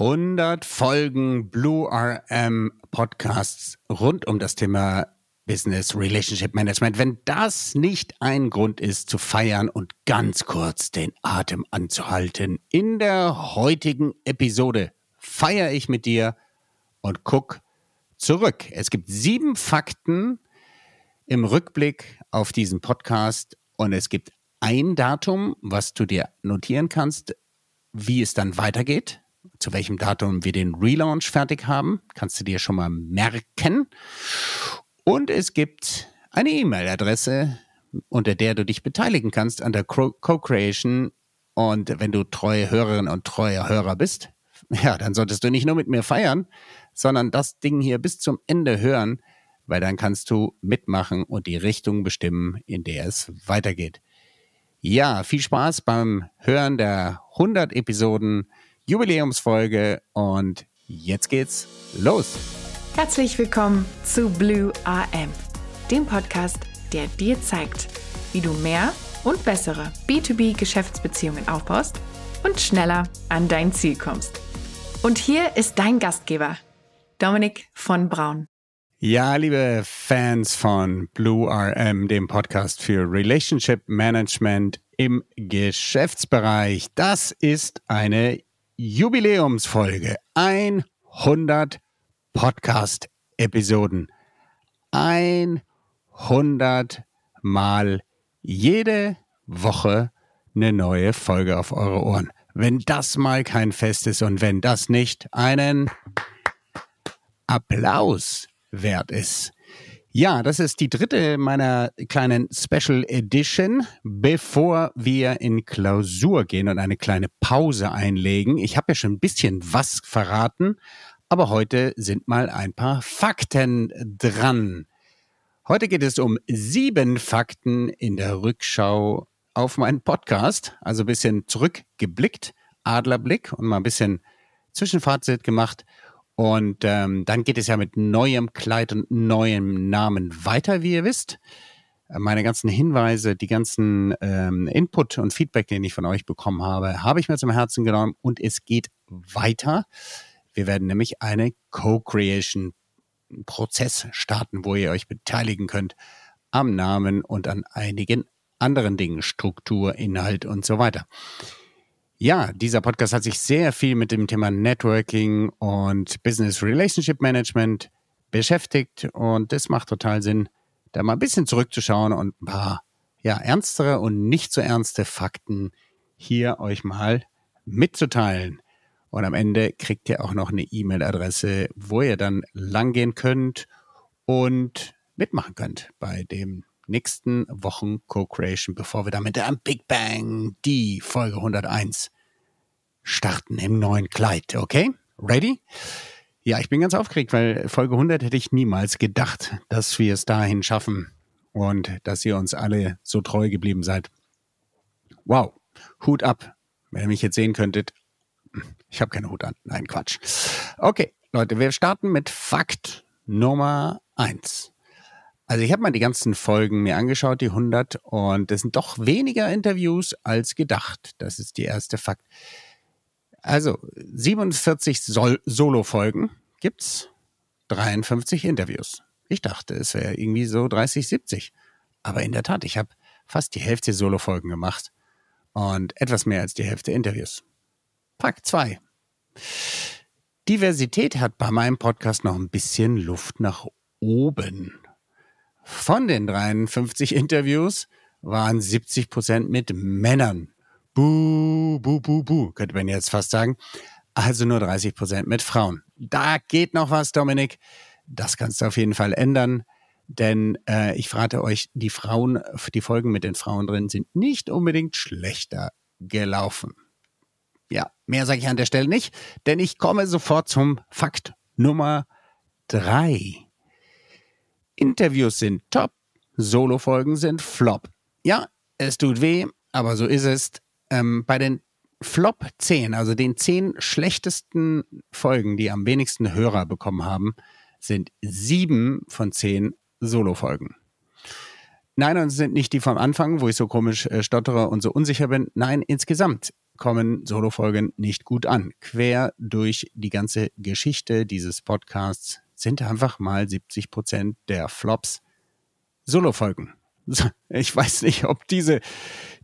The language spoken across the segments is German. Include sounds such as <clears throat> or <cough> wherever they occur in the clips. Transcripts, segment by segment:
100 Folgen Blue RM Podcasts rund um das Thema Business Relationship Management. Wenn das nicht ein Grund ist zu feiern und ganz kurz den Atem anzuhalten, in der heutigen Episode feiere ich mit dir und guck zurück. Es gibt sieben Fakten im Rückblick auf diesen Podcast und es gibt ein Datum, was du dir notieren kannst, wie es dann weitergeht zu welchem Datum wir den Relaunch fertig haben. Kannst du dir schon mal merken. Und es gibt eine E-Mail-Adresse, unter der du dich beteiligen kannst an der Co-Creation. Und wenn du treue Hörerin und treuer Hörer bist, <laughs> ja, dann solltest du nicht nur mit mir feiern, sondern das Ding hier bis zum Ende hören, weil dann kannst du mitmachen und die Richtung bestimmen, in der es weitergeht. Ja, viel Spaß beim Hören der 100 Episoden Jubiläumsfolge und jetzt geht's los. Herzlich willkommen zu Blue AM, dem Podcast, der dir zeigt, wie du mehr und bessere B2B-Geschäftsbeziehungen aufbaust und schneller an dein Ziel kommst. Und hier ist dein Gastgeber, Dominik von Braun. Ja, liebe Fans von Blue RM, dem Podcast für Relationship Management im Geschäftsbereich. Das ist eine Jubiläumsfolge. 100 Podcast-Episoden. 100 Mal jede Woche eine neue Folge auf eure Ohren. Wenn das mal kein Fest ist und wenn das nicht einen Applaus wert ist. Ja, das ist die dritte meiner kleinen Special Edition, bevor wir in Klausur gehen und eine kleine Pause einlegen. Ich habe ja schon ein bisschen was verraten, aber heute sind mal ein paar Fakten dran. Heute geht es um sieben Fakten in der Rückschau auf meinen Podcast, also ein bisschen zurückgeblickt, Adlerblick und mal ein bisschen Zwischenfazit gemacht und ähm, dann geht es ja mit neuem Kleid und neuem Namen weiter, wie ihr wisst. Meine ganzen Hinweise, die ganzen ähm, Input und Feedback, den ich von euch bekommen habe, habe ich mir zum Herzen genommen und es geht weiter. Wir werden nämlich eine Co-Creation Prozess starten, wo ihr euch beteiligen könnt am Namen und an einigen anderen Dingen, Struktur, Inhalt und so weiter. Ja, dieser Podcast hat sich sehr viel mit dem Thema Networking und Business Relationship Management beschäftigt und das macht total Sinn, da mal ein bisschen zurückzuschauen und ein paar ja, ernstere und nicht so ernste Fakten hier euch mal mitzuteilen. Und am Ende kriegt ihr auch noch eine E-Mail-Adresse, wo ihr dann langgehen könnt und mitmachen könnt bei dem nächsten Wochen Co-Creation, bevor wir damit am Big Bang die Folge 101 starten im neuen Kleid. Okay? Ready? Ja, ich bin ganz aufgeregt, weil Folge 100 hätte ich niemals gedacht, dass wir es dahin schaffen und dass ihr uns alle so treu geblieben seid. Wow, Hut ab. Wenn ihr mich jetzt sehen könntet, ich habe keinen Hut an. Nein, Quatsch. Okay, Leute, wir starten mit Fakt Nummer 1. Also ich habe mal die ganzen Folgen mir angeschaut, die 100, und es sind doch weniger Interviews als gedacht. Das ist die erste Fakt. Also 47 Sol Solo-Folgen gibt's, 53 Interviews. Ich dachte, es wäre irgendwie so 30, 70. Aber in der Tat, ich habe fast die Hälfte Solo-Folgen gemacht und etwas mehr als die Hälfte Interviews. Fakt 2. Diversität hat bei meinem Podcast noch ein bisschen Luft nach oben. Von den 53 Interviews waren 70 Prozent mit Männern. Buh, buh, buh, buh, könnte man jetzt fast sagen. Also nur 30 Prozent mit Frauen. Da geht noch was, Dominik. Das kannst du auf jeden Fall ändern. Denn äh, ich frage euch, die Frauen, die Folgen mit den Frauen drin sind nicht unbedingt schlechter gelaufen. Ja, mehr sage ich an der Stelle nicht, denn ich komme sofort zum Fakt Nummer drei. Interviews sind top, Solo-Folgen sind flop. Ja, es tut weh, aber so ist es. Ähm, bei den Flop 10, also den 10 schlechtesten Folgen, die am wenigsten Hörer bekommen haben, sind sieben von zehn Solo-Folgen. Nein, und es sind nicht die vom Anfang, wo ich so komisch äh, stottere und so unsicher bin. Nein, insgesamt kommen Solo-Folgen nicht gut an. Quer durch die ganze Geschichte dieses Podcasts sind einfach mal 70 Prozent der Flops Solo-Folgen. Ich weiß nicht, ob diese,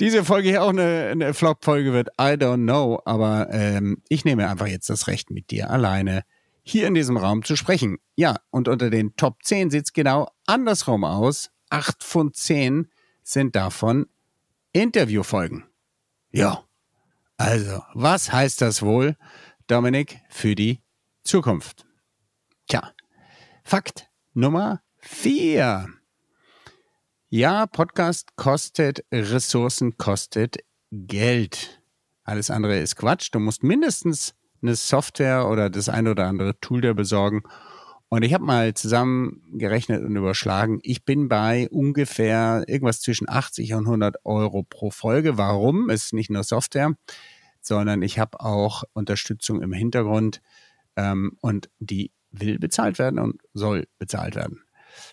diese Folge hier auch eine, eine Flop-Folge wird. I don't know. Aber ähm, ich nehme einfach jetzt das Recht, mit dir alleine hier in diesem Raum zu sprechen. Ja, und unter den Top 10 sieht es genau andersrum aus. Acht von zehn sind davon Interviewfolgen. Ja. Also, was heißt das wohl, Dominik, für die Zukunft? Tja, Fakt Nummer vier. Ja, Podcast kostet Ressourcen, kostet Geld. Alles andere ist Quatsch. Du musst mindestens eine Software oder das ein oder andere Tool dir besorgen. Und ich habe mal zusammengerechnet und überschlagen, ich bin bei ungefähr irgendwas zwischen 80 und 100 Euro pro Folge. Warum? Es ist nicht nur Software, sondern ich habe auch Unterstützung im Hintergrund ähm, und die will bezahlt werden und soll bezahlt werden.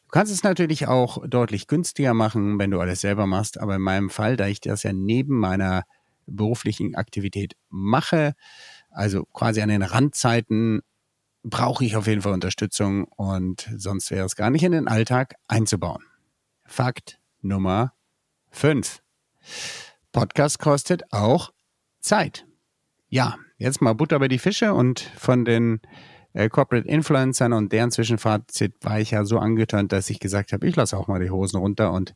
Du kannst es natürlich auch deutlich günstiger machen, wenn du alles selber machst, aber in meinem Fall, da ich das ja neben meiner beruflichen Aktivität mache, also quasi an den Randzeiten, brauche ich auf jeden Fall Unterstützung und sonst wäre es gar nicht in den Alltag einzubauen. Fakt Nummer 5. Podcast kostet auch Zeit. Ja, jetzt mal Butter bei die Fische und von den äh, Corporate Influencern und deren Zwischenfazit war ich ja so angetönt, dass ich gesagt habe, ich lasse auch mal die Hosen runter und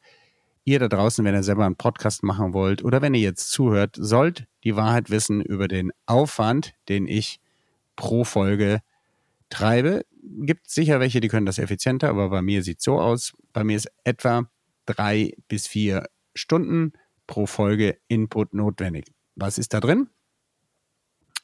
ihr da draußen, wenn ihr selber einen Podcast machen wollt oder wenn ihr jetzt zuhört, sollt die Wahrheit wissen über den Aufwand, den ich pro Folge treibe. Gibt sicher welche, die können das effizienter, aber bei mir sieht so aus. Bei mir ist etwa drei bis vier Stunden pro Folge Input notwendig. Was ist da drin?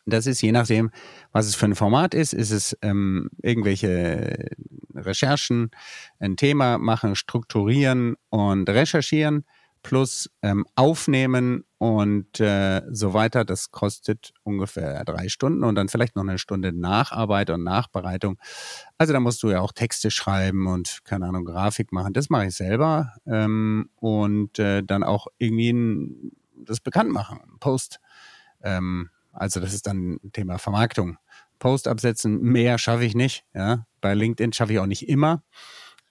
Das ist je nachdem, was es für ein Format ist. Ist es ähm, irgendwelche Recherchen, ein Thema machen, strukturieren und recherchieren plus ähm, aufnehmen und äh, so weiter. Das kostet ungefähr drei Stunden und dann vielleicht noch eine Stunde Nacharbeit und Nachbereitung. Also da musst du ja auch Texte schreiben und keine Ahnung Grafik machen. Das mache ich selber ähm, und äh, dann auch irgendwie ein, das bekannt machen, Post. Ähm, also das ist dann Thema Vermarktung. Post absetzen, mehr schaffe ich nicht. Ja, bei LinkedIn schaffe ich auch nicht immer.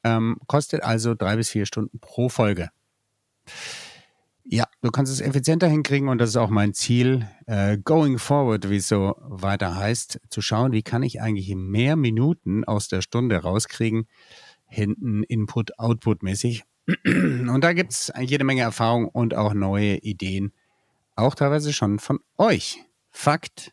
Ähm, kostet also drei bis vier Stunden pro Folge. Ja, du kannst es effizienter hinkriegen und das ist auch mein Ziel, äh, going forward, wie es so weiter heißt, zu schauen, wie kann ich eigentlich mehr Minuten aus der Stunde rauskriegen, hinten Input-Output-mäßig. <clears throat> Und da gibt es jede Menge Erfahrung und auch neue Ideen, auch teilweise schon von euch. Fakt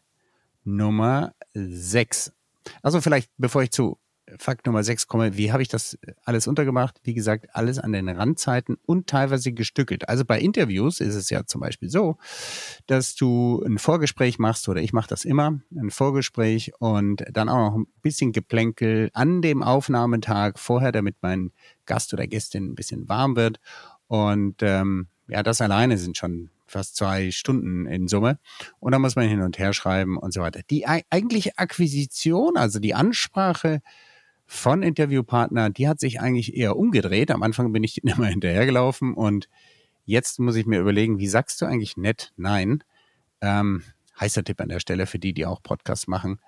Nummer 6. Also vielleicht, bevor ich zu Fakt Nummer 6 komme, wie habe ich das alles untergemacht? Wie gesagt, alles an den Randzeiten und teilweise gestückelt. Also bei Interviews ist es ja zum Beispiel so, dass du ein Vorgespräch machst oder ich mache das immer, ein Vorgespräch und dann auch noch ein bisschen Geplänkel an dem Aufnahmetag vorher, damit mein Gast oder Gästin ein bisschen warm wird. Und ähm, ja, das alleine sind schon fast zwei Stunden in Summe. Und dann muss man hin und her schreiben und so weiter. Die eigentliche Akquisition, also die Ansprache von Interviewpartner, die hat sich eigentlich eher umgedreht. Am Anfang bin ich <laughs> immer hinterhergelaufen und jetzt muss ich mir überlegen, wie sagst du eigentlich nett Nein? Ähm, heißer Tipp an der Stelle für die, die auch Podcasts machen.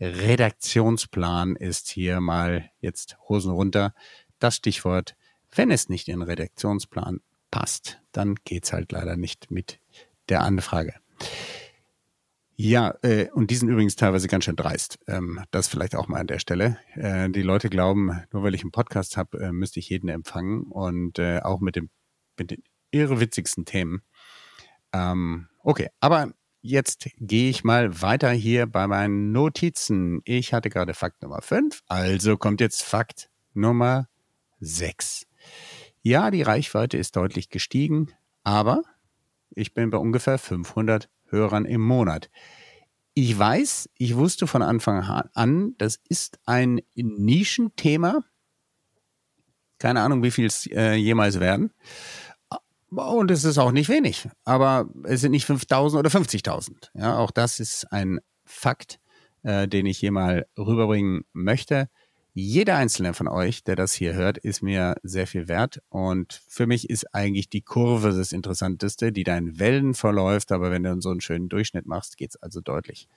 Redaktionsplan ist hier mal jetzt Hosen runter. Das Stichwort, wenn es nicht in Redaktionsplan passt, dann geht's halt leider nicht mit der Anfrage. Ja, äh, und die sind übrigens teilweise ganz schön dreist. Ähm, das vielleicht auch mal an der Stelle. Äh, die Leute glauben, nur weil ich einen Podcast habe, äh, müsste ich jeden empfangen und äh, auch mit, dem, mit den irrewitzigsten Themen. Ähm, okay, aber jetzt gehe ich mal weiter hier bei meinen Notizen. Ich hatte gerade Fakt Nummer 5, also kommt jetzt Fakt Nummer 6. Ja, die Reichweite ist deutlich gestiegen, aber ich bin bei ungefähr 500 Hörern im Monat. Ich weiß, ich wusste von Anfang an, das ist ein Nischenthema. Keine Ahnung, wie viel es äh, jemals werden. Und es ist auch nicht wenig. Aber es sind nicht 5000 oder 50.000. Ja, auch das ist ein Fakt, äh, den ich hier mal rüberbringen möchte. Jeder einzelne von euch, der das hier hört, ist mir sehr viel wert. Und für mich ist eigentlich die Kurve das Interessanteste, die da in Wellen verläuft. Aber wenn du so einen schönen Durchschnitt machst, geht's also deutlich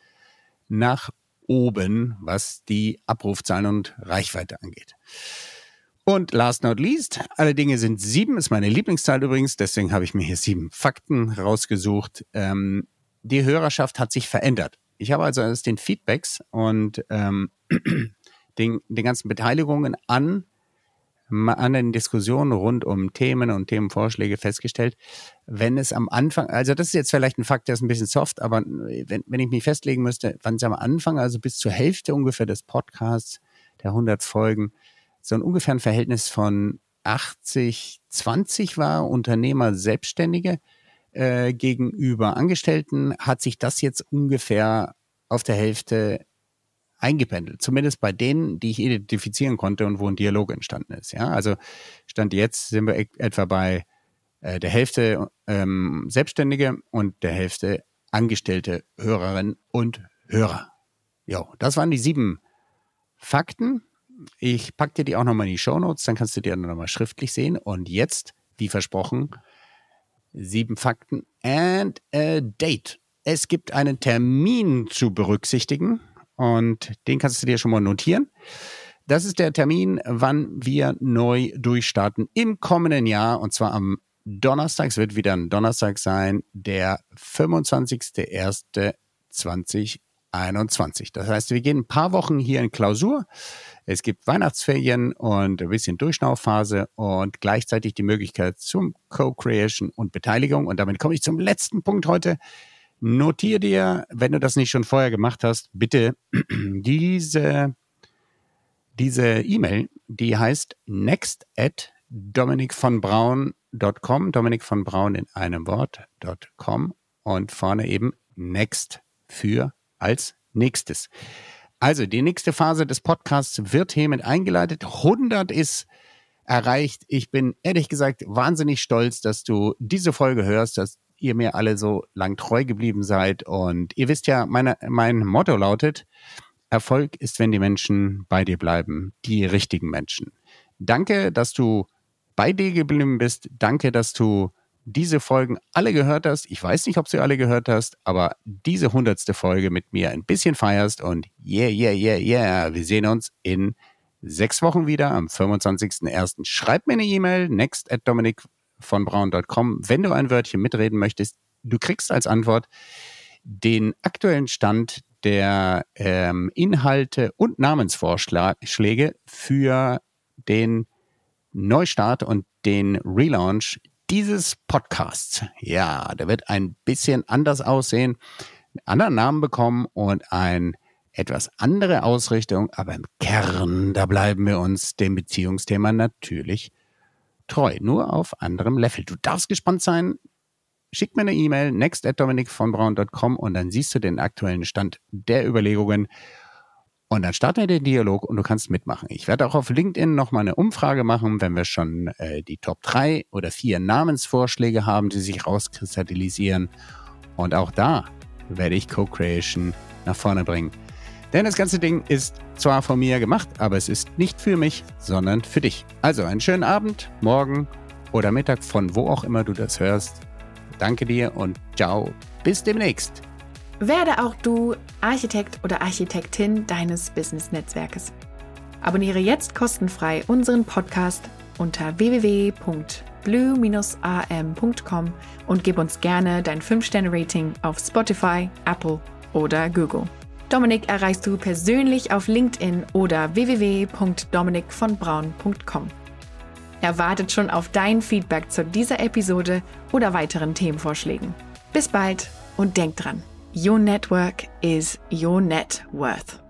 nach oben, was die Abrufzahlen und Reichweite angeht. Und last not least, alle Dinge sind sieben, ist meine Lieblingszahl übrigens, deswegen habe ich mir hier sieben Fakten rausgesucht. Ähm, die Hörerschaft hat sich verändert. Ich habe also aus den Feedbacks und ähm, den, den ganzen Beteiligungen an, an den Diskussionen rund um Themen und Themenvorschläge festgestellt, wenn es am Anfang, also das ist jetzt vielleicht ein Fakt, der ist ein bisschen soft, aber wenn, wenn ich mich festlegen müsste, wann es am Anfang, also bis zur Hälfte ungefähr des Podcasts, der 100 Folgen, so ein ungefähr ein Verhältnis von 80, 20 war, Unternehmer, Selbstständige äh, gegenüber Angestellten, hat sich das jetzt ungefähr auf der Hälfte eingependelt. Zumindest bei denen, die ich identifizieren konnte und wo ein Dialog entstanden ist. Ja, also Stand jetzt sind wir e-, etwa bei äh, der Hälfte ähm, Selbstständige und der Hälfte Angestellte Hörerinnen und Hörer. Jo, das waren die sieben Fakten. Ich packe dir die auch nochmal in die Show Notes, dann kannst du die dann nochmal schriftlich sehen. Und jetzt, wie versprochen, sieben Fakten and a date. Es gibt einen Termin zu berücksichtigen und den kannst du dir schon mal notieren. Das ist der Termin, wann wir neu durchstarten im kommenden Jahr und zwar am Donnerstag. Es wird wieder ein Donnerstag sein, der 25.01.2021. Das heißt, wir gehen ein paar Wochen hier in Klausur. Es gibt Weihnachtsferien und ein bisschen Durchschnaufphase und gleichzeitig die Möglichkeit zum Co-Creation und Beteiligung. Und damit komme ich zum letzten Punkt heute. Notier dir, wenn du das nicht schon vorher gemacht hast, bitte <clears throat> diese diese E-Mail, die heißt next at dominikvonbraun.com, Dominik von Braun in einem Wort.com und vorne eben next für als nächstes. Also die nächste Phase des Podcasts wird hiermit eingeleitet. 100 ist erreicht. Ich bin ehrlich gesagt wahnsinnig stolz, dass du diese Folge hörst, dass ihr mir alle so lang treu geblieben seid. Und ihr wisst ja, meine, mein Motto lautet, Erfolg ist, wenn die Menschen bei dir bleiben, die richtigen Menschen. Danke, dass du bei dir geblieben bist. Danke, dass du diese Folgen alle gehört hast. Ich weiß nicht, ob du alle gehört hast, aber diese hundertste Folge mit mir ein bisschen feierst und yeah, yeah, yeah, yeah. Wir sehen uns in sechs Wochen wieder am 25.01. Schreib mir eine E-Mail, next at Dominik von braun.com, wenn du ein Wörtchen mitreden möchtest. Du kriegst als Antwort den aktuellen Stand der ähm, Inhalte und Namensvorschläge für den Neustart und den Relaunch dieses Podcasts. Ja, der wird ein bisschen anders aussehen, einen anderen Namen bekommen und ein etwas andere Ausrichtung, aber im Kern, da bleiben wir uns dem Beziehungsthema natürlich treu, nur auf anderem Level. Du darfst gespannt sein. Schick mir eine E-Mail, next at dominikvonbraun.com und dann siehst du den aktuellen Stand der Überlegungen. Und dann starten wir den Dialog und du kannst mitmachen. Ich werde auch auf LinkedIn nochmal eine Umfrage machen, wenn wir schon äh, die Top 3 oder 4 Namensvorschläge haben, die sich rauskristallisieren. Und auch da werde ich Co-Creation nach vorne bringen. Denn das ganze Ding ist zwar von mir gemacht, aber es ist nicht für mich, sondern für dich. Also einen schönen Abend, morgen oder Mittag von wo auch immer du das hörst. Danke dir und ciao. Bis demnächst. Werde auch du Architekt oder Architektin deines Business-Netzwerkes. Abonniere jetzt kostenfrei unseren Podcast unter www.blue-am.com und gib uns gerne dein 5-Sterne-Rating auf Spotify, Apple oder Google. Dominik erreichst du persönlich auf LinkedIn oder www.dominikvonbraun.com. Er wartet schon auf dein Feedback zu dieser Episode oder weiteren Themenvorschlägen. Bis bald und denk dran, your network is your net worth.